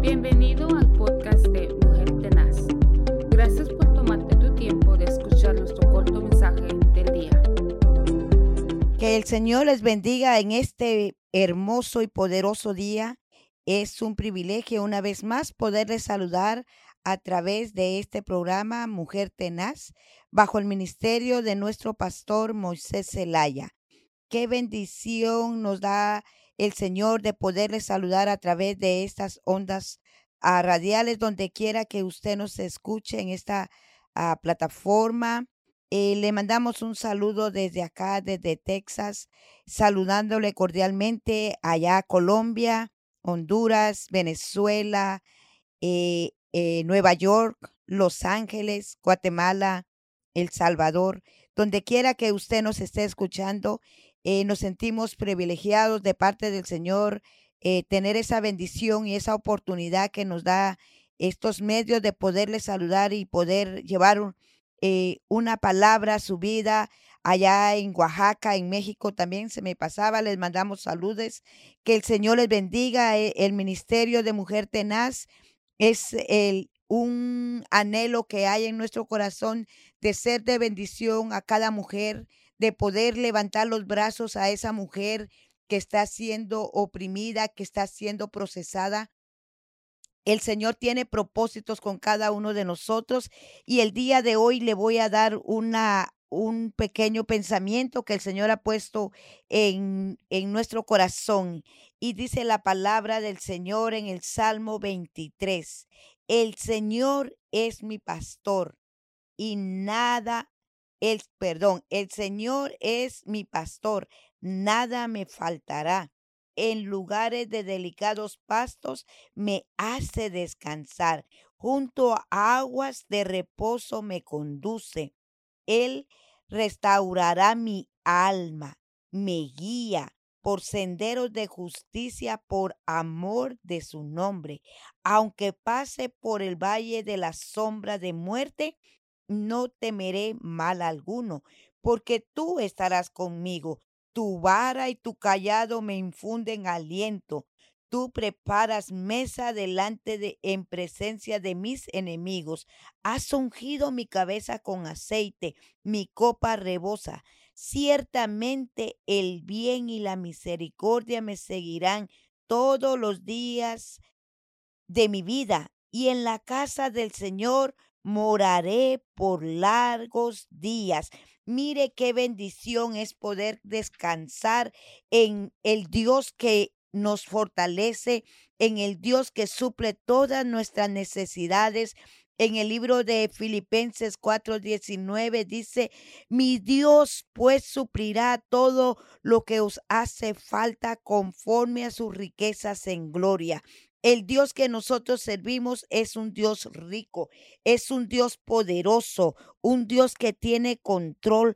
Bienvenido al podcast de Mujer Tenaz. Gracias por tomarte tu tiempo de escuchar nuestro corto mensaje del día. Que el Señor les bendiga en este hermoso y poderoso día. Es un privilegio una vez más poderles saludar a través de este programa Mujer Tenaz bajo el ministerio de nuestro pastor Moisés Zelaya. Qué bendición nos da el Señor de poderles saludar a través de estas ondas ah, radiales, donde quiera que usted nos escuche en esta ah, plataforma. Eh, le mandamos un saludo desde acá, desde Texas, saludándole cordialmente allá Colombia, Honduras, Venezuela, eh, eh, Nueva York, Los Ángeles, Guatemala, El Salvador, donde quiera que usted nos esté escuchando eh, nos sentimos privilegiados de parte del Señor eh, tener esa bendición y esa oportunidad que nos da estos medios de poderle saludar y poder llevar eh, una palabra a su vida. Allá en Oaxaca, en México también se me pasaba, les mandamos saludos. Que el Señor les bendiga. El ministerio de Mujer Tenaz es el, un anhelo que hay en nuestro corazón de ser de bendición a cada mujer de poder levantar los brazos a esa mujer que está siendo oprimida, que está siendo procesada. El Señor tiene propósitos con cada uno de nosotros y el día de hoy le voy a dar una un pequeño pensamiento que el Señor ha puesto en, en nuestro corazón. Y dice la palabra del Señor en el Salmo 23. El Señor es mi pastor y nada el perdón, el Señor es mi pastor, nada me faltará. En lugares de delicados pastos me hace descansar. Junto a aguas de reposo me conduce. Él restaurará mi alma, me guía por senderos de justicia por amor de su nombre. Aunque pase por el valle de la sombra de muerte, no temeré mal alguno, porque tú estarás conmigo. Tu vara y tu callado me infunden aliento. Tú preparas mesa delante de en presencia de mis enemigos. Has ungido mi cabeza con aceite, mi copa rebosa. Ciertamente el bien y la misericordia me seguirán todos los días de mi vida, y en la casa del Señor moraré por largos días. Mire qué bendición es poder descansar en el Dios que nos fortalece, en el Dios que suple todas nuestras necesidades. En el libro de Filipenses 4:19 dice, mi Dios pues suplirá todo lo que os hace falta conforme a sus riquezas en gloria. El Dios que nosotros servimos es un Dios rico, es un Dios poderoso, un Dios que tiene control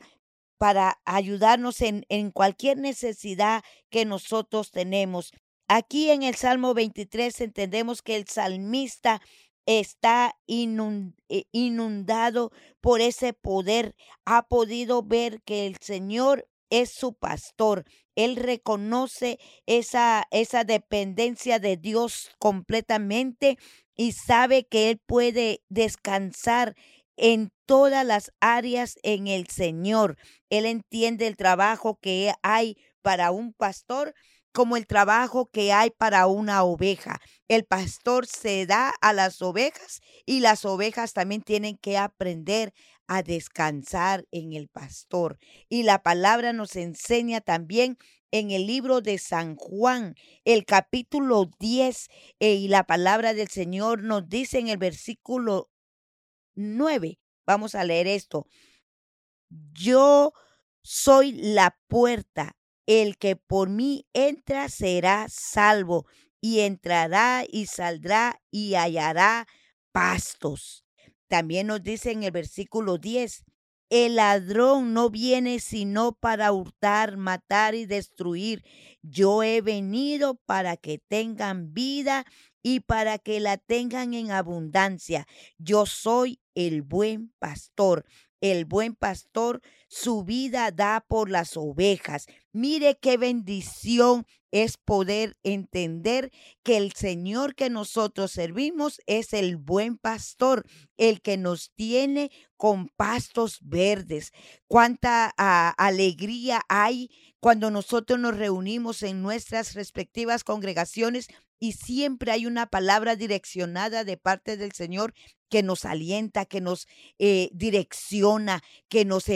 para ayudarnos en, cualquier necesidad que nosotros tenemos. Aquí en el Salmo 23 entendemos que el salmista está eh, inundado por ese poder. Ha podido ver que el Señor es su pastor. Él reconoce esa, esa dependencia de Dios completamente y sabe que Él puede descansar en todas las áreas en el Señor. Él entiende el trabajo que hay para un pastor como el trabajo que hay para una oveja. El pastor se da a las ovejas y las ovejas también tienen que aprender a descansar en el pastor. Y la palabra nos enseña también en el libro de San Juan, el capítulo 10, eh, y la palabra del Señor nos dice en el versículo 9, vamos a leer esto, yo soy la puerta, el que por mí entra será salvo, y entrará y saldrá y hallará pastos. También nos dice en el versículo 10, el ladrón no viene sino para hurtar, matar y destruir. Yo he venido para que tengan vida y para que la tengan en abundancia. Yo soy el buen pastor. El buen pastor su vida da por las ovejas. Mire qué bendición es poder entender que el Señor que nosotros servimos es el buen pastor, el que nos tiene con pastos verdes. Cuánta ah, alegría hay cuando nosotros nos reunimos en nuestras respectivas congregaciones y siempre hay una palabra direccionada de parte del Señor que nos alienta, que nos eh, direcciona, que nos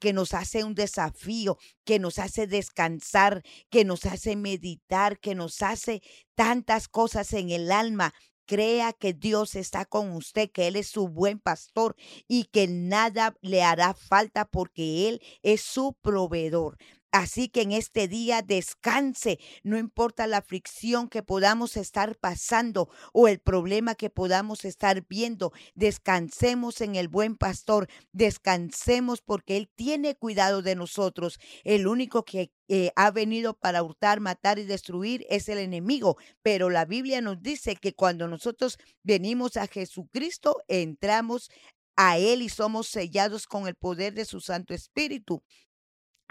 que nos hace un desafío, que nos hace descansar, que nos hace meditar, que nos hace tantas cosas en el alma. Crea que Dios está con usted, que Él es su buen pastor y que nada le hará falta porque Él es su proveedor. Así que en este día descanse, no importa la aflicción que podamos estar pasando o el problema que podamos estar viendo, descansemos en el buen pastor, descansemos porque Él tiene cuidado de nosotros. El único que eh, ha venido para hurtar, matar y destruir es el enemigo, pero la Biblia nos dice que cuando nosotros venimos a Jesucristo, entramos a Él y somos sellados con el poder de su Santo Espíritu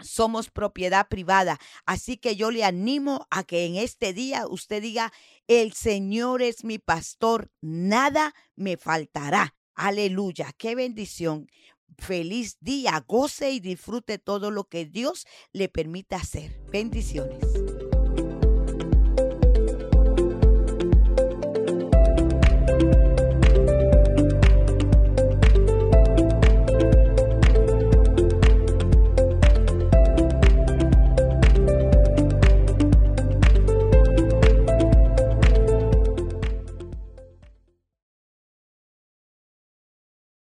somos propiedad privada. Así que yo le animo a que en este día usted diga, el Señor es mi pastor, nada me faltará. Aleluya, qué bendición. Feliz día, goce y disfrute todo lo que Dios le permita hacer. Bendiciones.